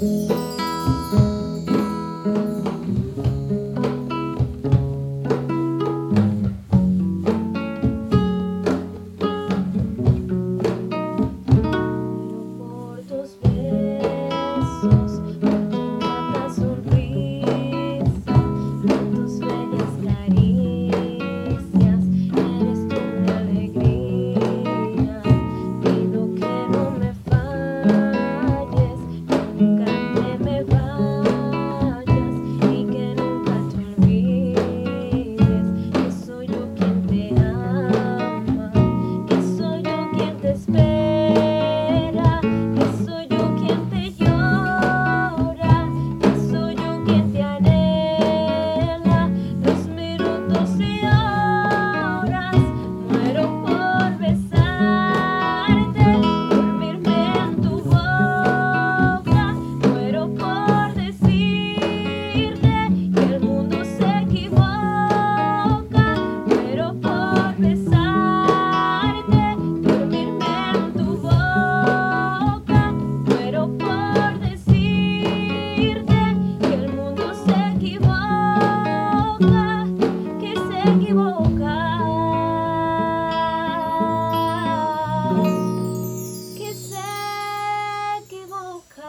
Música Pesarte, dormirme en tu boca, quiero por decirte que el mundo se equivoca, que se equivoca, que se equivoca.